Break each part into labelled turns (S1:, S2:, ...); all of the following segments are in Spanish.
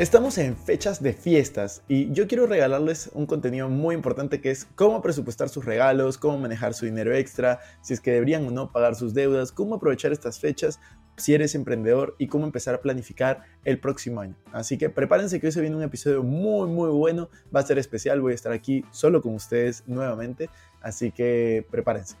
S1: Estamos en fechas de fiestas y yo quiero regalarles un contenido muy importante que es cómo presupuestar sus regalos, cómo manejar su dinero extra, si es que deberían o no pagar sus deudas, cómo aprovechar estas fechas si eres emprendedor y cómo empezar a planificar el próximo año. Así que prepárense que hoy se viene un episodio muy muy bueno, va a ser especial, voy a estar aquí solo con ustedes nuevamente, así que prepárense.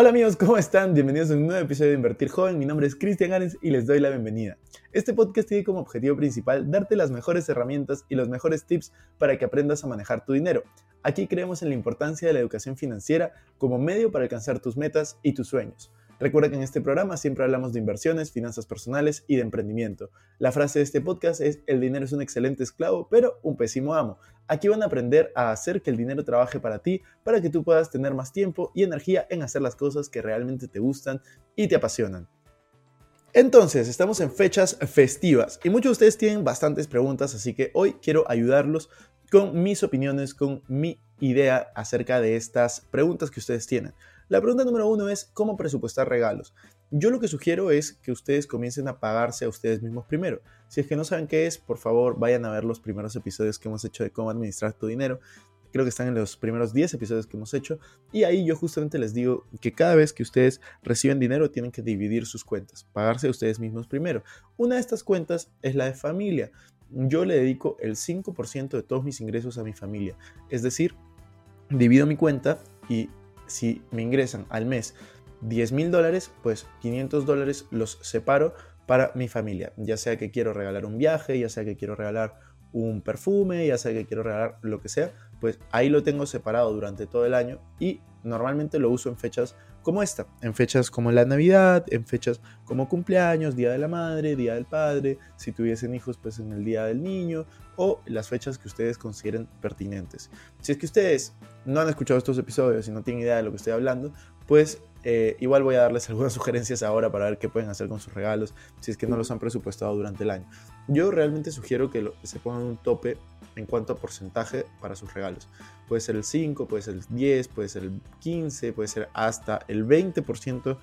S1: Hola amigos, ¿cómo están? Bienvenidos a un nuevo episodio de Invertir Joven. Mi nombre es Cristian Ares y les doy la bienvenida. Este podcast tiene como objetivo principal darte las mejores herramientas y los mejores tips para que aprendas a manejar tu dinero. Aquí creemos en la importancia de la educación financiera como medio para alcanzar tus metas y tus sueños. Recuerda que en este programa siempre hablamos de inversiones, finanzas personales y de emprendimiento. La frase de este podcast es, el dinero es un excelente esclavo, pero un pésimo amo. Aquí van a aprender a hacer que el dinero trabaje para ti, para que tú puedas tener más tiempo y energía en hacer las cosas que realmente te gustan y te apasionan. Entonces, estamos en fechas festivas y muchos de ustedes tienen bastantes preguntas, así que hoy quiero ayudarlos con mis opiniones, con mi idea acerca de estas preguntas que ustedes tienen. La pregunta número uno es cómo presupuestar regalos. Yo lo que sugiero es que ustedes comiencen a pagarse a ustedes mismos primero. Si es que no saben qué es, por favor vayan a ver los primeros episodios que hemos hecho de cómo administrar tu dinero. Creo que están en los primeros 10 episodios que hemos hecho. Y ahí yo justamente les digo que cada vez que ustedes reciben dinero tienen que dividir sus cuentas, pagarse a ustedes mismos primero. Una de estas cuentas es la de familia. Yo le dedico el 5% de todos mis ingresos a mi familia. Es decir, divido mi cuenta y si me ingresan al mes 10 mil dólares, pues 500 dólares los separo para mi familia. Ya sea que quiero regalar un viaje, ya sea que quiero regalar un perfume, ya sea que quiero regalar lo que sea, pues ahí lo tengo separado durante todo el año y normalmente lo uso en fechas como esta, en fechas como la Navidad, en fechas como cumpleaños, Día de la Madre, Día del Padre, si tuviesen hijos pues en el Día del Niño o las fechas que ustedes consideren pertinentes. Si es que ustedes no han escuchado estos episodios y no tienen idea de lo que estoy hablando, pues eh, igual voy a darles algunas sugerencias ahora para ver qué pueden hacer con sus regalos si es que no los han presupuestado durante el año. Yo realmente sugiero que, se pongan un tope en cuanto a porcentaje para sus regalos. Puede ser el 5, puede ser el 10, puede ser el 15, puede ser hasta el 20%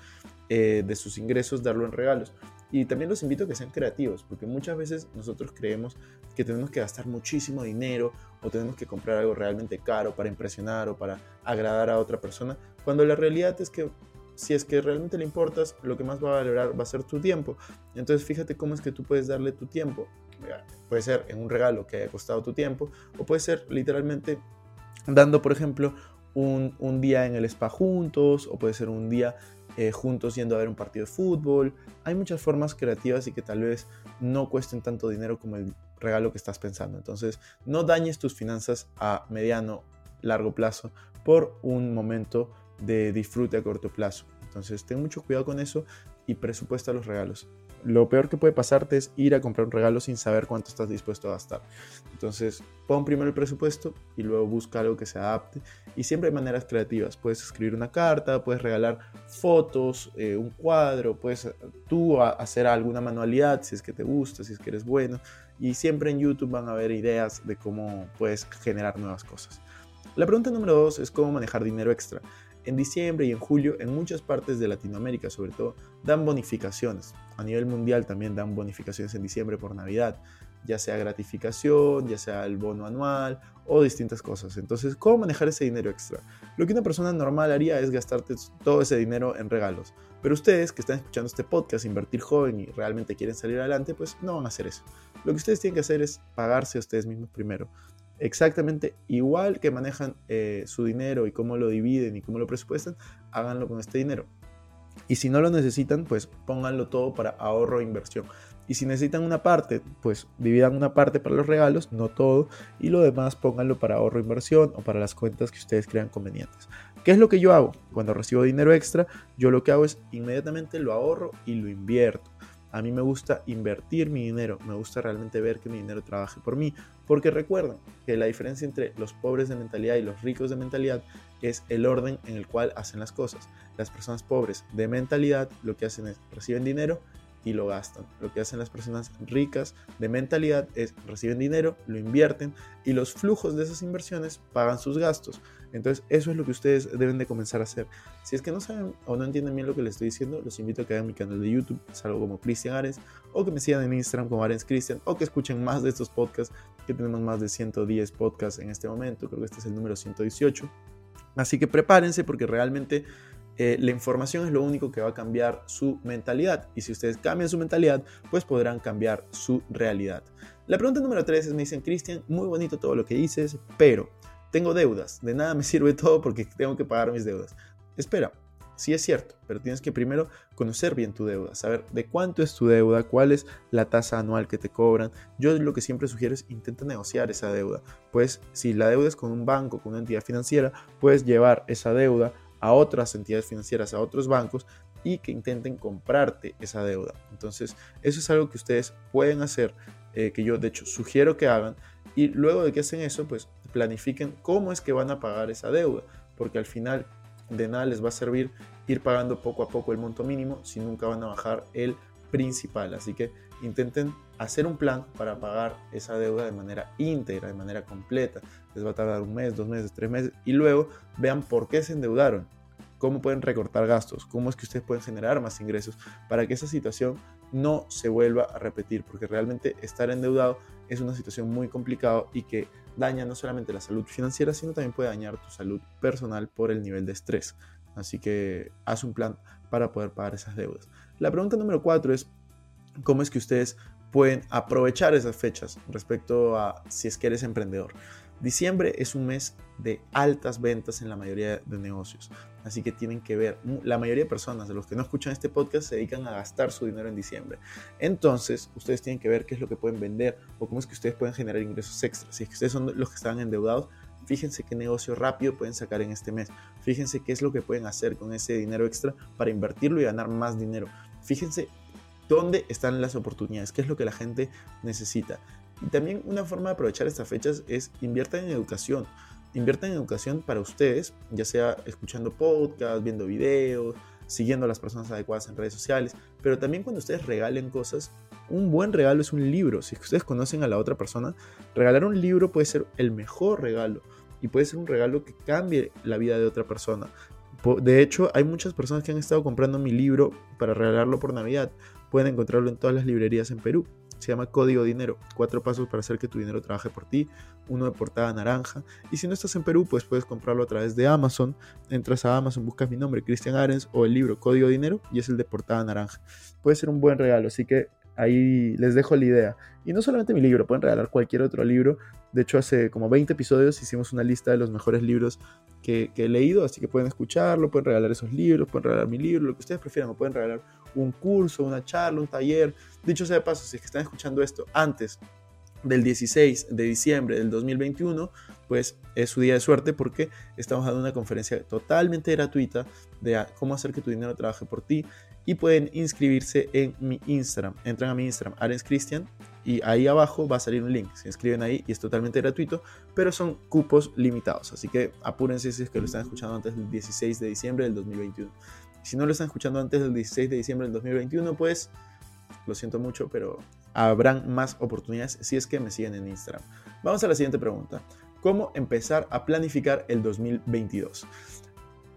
S1: eh, de sus ingresos darlo en regalos. Y también los invito a que sean creativos, porque muchas veces nosotros creemos que tenemos que gastar muchísimo dinero o tenemos que comprar algo realmente caro para impresionar o para agradar a otra persona, cuando la realidad es que si es que realmente le importas, lo que más va a valorar va a ser tu tiempo. Entonces fíjate cómo es que tú puedes darle tu tiempo. Puede ser en un regalo que haya costado tu tiempo o puede ser literalmente dando, por ejemplo, un, un día en el spa juntos o puede ser un día eh, juntos yendo a ver un partido de fútbol. Hay muchas formas creativas y que tal vez no cuesten tanto dinero como el regalo que estás pensando. Entonces, no dañes tus finanzas a mediano, largo plazo por un momento de disfrute a corto plazo. Entonces, ten mucho cuidado con eso y presupuesta los regalos. Lo peor que puede pasarte es ir a comprar un regalo sin saber cuánto estás dispuesto a gastar. Entonces, pon primero el presupuesto y luego busca algo que se adapte. Y siempre hay maneras creativas. Puedes escribir una carta, puedes regalar fotos, eh, un cuadro, puedes tú hacer alguna manualidad si es que te gusta, si es que eres bueno. Y siempre en YouTube van a haber ideas de cómo puedes generar nuevas cosas. La pregunta número dos es cómo manejar dinero extra. En diciembre y en julio, en muchas partes de Latinoamérica sobre todo, dan bonificaciones. A nivel mundial también dan bonificaciones en diciembre por Navidad, ya sea gratificación, ya sea el bono anual o distintas cosas. Entonces, ¿cómo manejar ese dinero extra? Lo que una persona normal haría es gastarte todo ese dinero en regalos. Pero ustedes que están escuchando este podcast, invertir joven y realmente quieren salir adelante, pues no van a hacer eso. Lo que ustedes tienen que hacer es pagarse a ustedes mismos primero exactamente igual que manejan eh, su dinero y cómo lo dividen y cómo lo presupuestan, háganlo con este dinero. Y si no lo necesitan, pues pónganlo todo para ahorro e inversión. Y si necesitan una parte, pues dividan una parte para los regalos, no todo, y lo demás pónganlo para ahorro e inversión o para las cuentas que ustedes crean convenientes. ¿Qué es lo que yo hago? Cuando recibo dinero extra, yo lo que hago es inmediatamente lo ahorro y lo invierto. A mí me gusta invertir mi dinero, me gusta realmente ver que mi dinero trabaje por mí, porque recuerden que la diferencia entre los pobres de mentalidad y los ricos de mentalidad es el orden en el cual hacen las cosas. Las personas pobres de mentalidad lo que hacen es reciben dinero y lo gastan. Lo que hacen las personas ricas de mentalidad es reciben dinero, lo invierten y los flujos de esas inversiones pagan sus gastos. Entonces eso es lo que ustedes deben de comenzar a hacer. Si es que no saben o no entienden bien lo que les estoy diciendo, los invito a que hagan mi canal de YouTube, salgo como Cristian Ares, o que me sigan en Instagram como Arens Cristian, o que escuchen más de estos podcasts, que tenemos más de 110 podcasts en este momento, creo que este es el número 118. Así que prepárense porque realmente eh, la información es lo único que va a cambiar su mentalidad. Y si ustedes cambian su mentalidad, pues podrán cambiar su realidad. La pregunta número 3 es, me dicen, Cristian, muy bonito todo lo que dices, pero tengo deudas. De nada me sirve todo porque tengo que pagar mis deudas. Espera, sí es cierto, pero tienes que primero conocer bien tu deuda, saber de cuánto es tu deuda, cuál es la tasa anual que te cobran. Yo lo que siempre sugiero es intenta negociar esa deuda. Pues si la deuda es con un banco, con una entidad financiera, puedes llevar esa deuda a otras entidades financieras, a otros bancos y que intenten comprarte esa deuda. Entonces, eso es algo que ustedes pueden hacer, eh, que yo de hecho sugiero que hagan y luego de que hacen eso, pues planifiquen cómo es que van a pagar esa deuda, porque al final de nada les va a servir ir pagando poco a poco el monto mínimo si nunca van a bajar el principal. Así que intenten hacer un plan para pagar esa deuda de manera íntegra, de manera completa. Les va a tardar un mes, dos meses, tres meses y luego vean por qué se endeudaron, cómo pueden recortar gastos, cómo es que ustedes pueden generar más ingresos para que esa situación no se vuelva a repetir, porque realmente estar endeudado es una situación muy complicada y que daña no solamente la salud financiera, sino también puede dañar tu salud personal por el nivel de estrés. Así que haz un plan para poder pagar esas deudas. La pregunta número cuatro es, ¿cómo es que ustedes pueden aprovechar esas fechas respecto a si es que eres emprendedor? Diciembre es un mes de altas ventas en la mayoría de negocios, así que tienen que ver, la mayoría de personas de los que no escuchan este podcast se dedican a gastar su dinero en diciembre. Entonces, ustedes tienen que ver qué es lo que pueden vender o cómo es que ustedes pueden generar ingresos extras. Si es que ustedes son los que están endeudados, fíjense qué negocio rápido pueden sacar en este mes. Fíjense qué es lo que pueden hacer con ese dinero extra para invertirlo y ganar más dinero. Fíjense dónde están las oportunidades, qué es lo que la gente necesita. Y también una forma de aprovechar estas fechas es inviertan en educación. Inviertan en educación para ustedes, ya sea escuchando podcasts, viendo videos, siguiendo a las personas adecuadas en redes sociales, pero también cuando ustedes regalen cosas, un buen regalo es un libro. Si ustedes conocen a la otra persona, regalar un libro puede ser el mejor regalo y puede ser un regalo que cambie la vida de otra persona. De hecho, hay muchas personas que han estado comprando mi libro para regalarlo por Navidad. Pueden encontrarlo en todas las librerías en Perú se llama Código Dinero. Cuatro pasos para hacer que tu dinero trabaje por ti. Uno de portada naranja. Y si no estás en Perú, pues puedes comprarlo a través de Amazon. Entras a Amazon, buscas mi nombre, Cristian Arens, o el libro Código Dinero, y es el de portada naranja. Puede ser un buen regalo, así que ahí les dejo la idea. Y no solamente mi libro, pueden regalar cualquier otro libro. De hecho, hace como 20 episodios hicimos una lista de los mejores libros que, he leído, así que pueden escucharlo, pueden regalar esos libros, pueden regalar mi libro, lo que ustedes prefieran, o pueden regalar un curso, una charla, un taller. Dicho sea de paso, si es que están escuchando esto antes del 16 de diciembre del 2021, pues es su día de suerte porque estamos dando una conferencia totalmente gratuita de cómo hacer que tu dinero trabaje por ti y pueden inscribirse en mi Instagram. Entran a mi Instagram, Arens Christian, y ahí abajo va a salir un link. Se inscriben ahí y es totalmente gratuito, pero son cupos limitados. Así que apúrense si es que lo están escuchando antes del 16 de diciembre del 2021. Si no lo están escuchando antes del 16 de diciembre del 2021, pues lo siento mucho, pero habrán más oportunidades si es que me siguen en Instagram. Vamos a la siguiente pregunta. ¿Cómo empezar a planificar el 2022?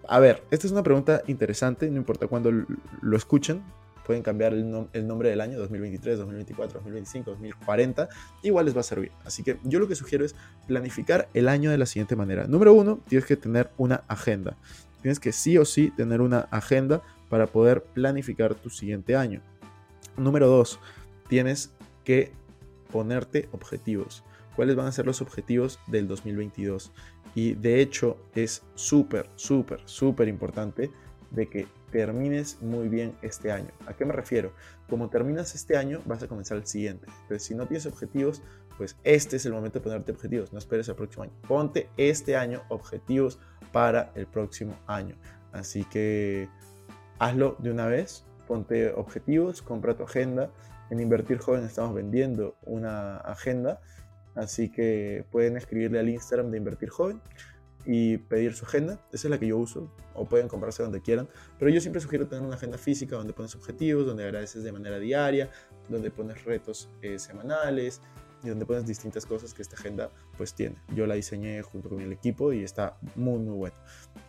S1: A ver, esta es una pregunta interesante, no importa cuándo lo escuchen, pueden cambiar el, nombre del año 2023, 2024, 2025, 2040, igual les va a servir. Así que yo lo que sugiero es planificar el año de la siguiente manera. Número uno, tienes que tener una agenda. Tienes que sí o sí tener una agenda para poder planificar tu siguiente año. Número dos, tienes que ponerte objetivos. ¿Cuáles van a ser los objetivos del 2022? Y de hecho es súper, súper, súper importante de que termines muy bien este año. ¿A qué me refiero? Como terminas este año, vas a comenzar el siguiente. Entonces, si no tienes objetivos, pues este es el momento de ponerte objetivos. No esperes el próximo año. Ponte este año objetivos para el próximo año. Así que hazlo de una vez. Ponte objetivos, compra tu agenda. En Invertir Joven estamos vendiendo una agenda. Así que pueden escribirle al Instagram de Invertir Joven y pedir su agenda. Esa es la que yo uso, o pueden comprarse donde quieran. Pero yo siempre sugiero tener una agenda física donde pones objetivos, donde agradeces de manera diaria, donde pones retos eh, semanales y donde pones distintas cosas que esta agenda pues tiene. Yo la diseñé junto con el equipo y está muy muy bueno.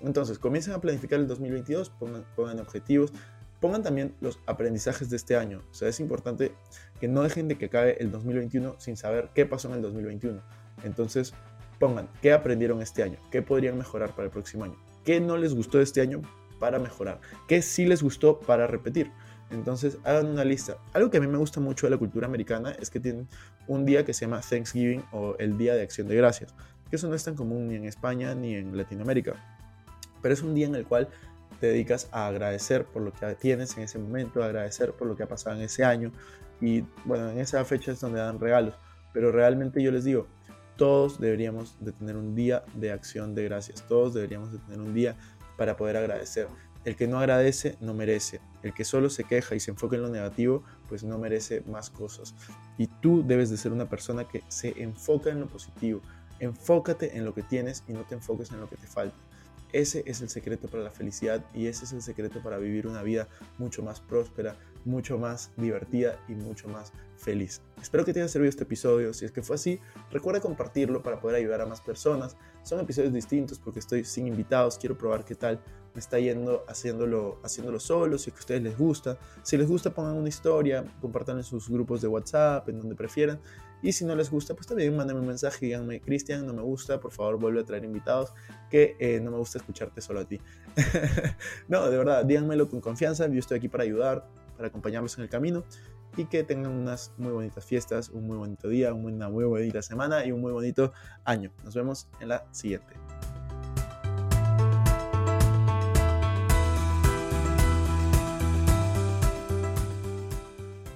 S1: Entonces, comiencen a planificar el 2022, pongan, pongan objetivos, pongan también los aprendizajes de este año. O sea, es importante que no dejen de que acabe el 2021 sin saber qué pasó en el 2021. Entonces, pongan qué aprendieron este año, qué podrían mejorar para el próximo año, qué no les gustó este año para mejorar, qué sí les gustó para repetir. Entonces hagan una lista. Algo que a mí me gusta mucho de la cultura americana es que tienen un día que se llama Thanksgiving o el Día de Acción de Gracias, que eso no es tan común ni en España ni en Latinoamérica. Pero es un día en el cual te dedicas a agradecer por lo que tienes en ese momento, a agradecer por lo que ha pasado en ese año. Y bueno, en esa fecha es donde dan regalos. Pero realmente yo les digo, todos deberíamos de tener un día de acción de gracias, todos deberíamos de tener un día para poder agradecer. El que no agradece no merece, el que solo se queja y se enfoca en lo negativo, pues no merece más cosas. Y tú debes de ser una persona que se enfoca en lo positivo, enfócate en lo que tienes y no te enfoques en lo que te falta. Ese es el secreto para la felicidad y ese es el secreto para vivir una vida mucho más próspera, mucho más divertida y mucho más feliz. Espero que te haya servido este episodio. Si es que fue así, recuerda compartirlo para poder ayudar a más personas. Son episodios distintos porque estoy sin invitados. Quiero probar qué tal me está yendo haciéndolo, haciéndolo solo. Si es que a ustedes les gusta. Si les gusta, pongan una historia, compartan en sus grupos de WhatsApp, en donde prefieran. Y si no les gusta, pues también mándenme un mensaje y díganme, Cristian, no me gusta, por favor vuelve a traer invitados, que eh, no me gusta escucharte solo a ti. no, de verdad, díganmelo con confianza, yo estoy aquí para ayudar, para acompañarlos en el camino y que tengan unas muy bonitas fiestas, un muy bonito día, una muy bonita semana y un muy bonito año. Nos vemos en la siguiente.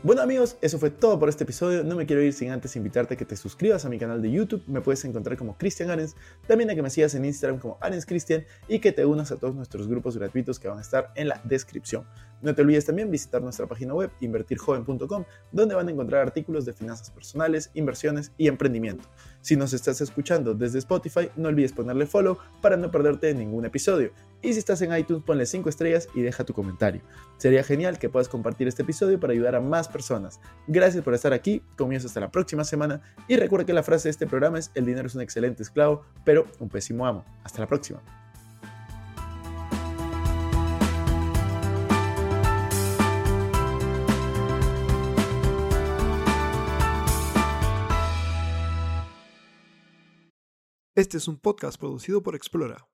S1: Bueno amigos, eso fue todo por este episodio. No me quiero ir sin antes invitarte a que te suscribas a mi canal de YouTube. Me puedes encontrar como Cristian Arens. También a que me sigas en Instagram como Arens Cristian y que te unas a todos nuestros grupos gratuitos que van a estar en la descripción. No te olvides también visitar nuestra página web invertirjoven.com donde van a encontrar artículos de finanzas personales, inversiones y emprendimiento. Si nos estás escuchando desde Spotify, no olvides ponerle follow para no perderte ningún episodio. Y si estás en iTunes, ponle 5 estrellas y deja tu comentario. Sería genial que puedas compartir este episodio para ayudar a más personas. Gracias por estar aquí, comienzo hasta la próxima semana y recuerda que la frase de este programa es el dinero es un excelente esclavo, pero un pésimo amo. Hasta la próxima.
S2: Este es un podcast producido por Explora.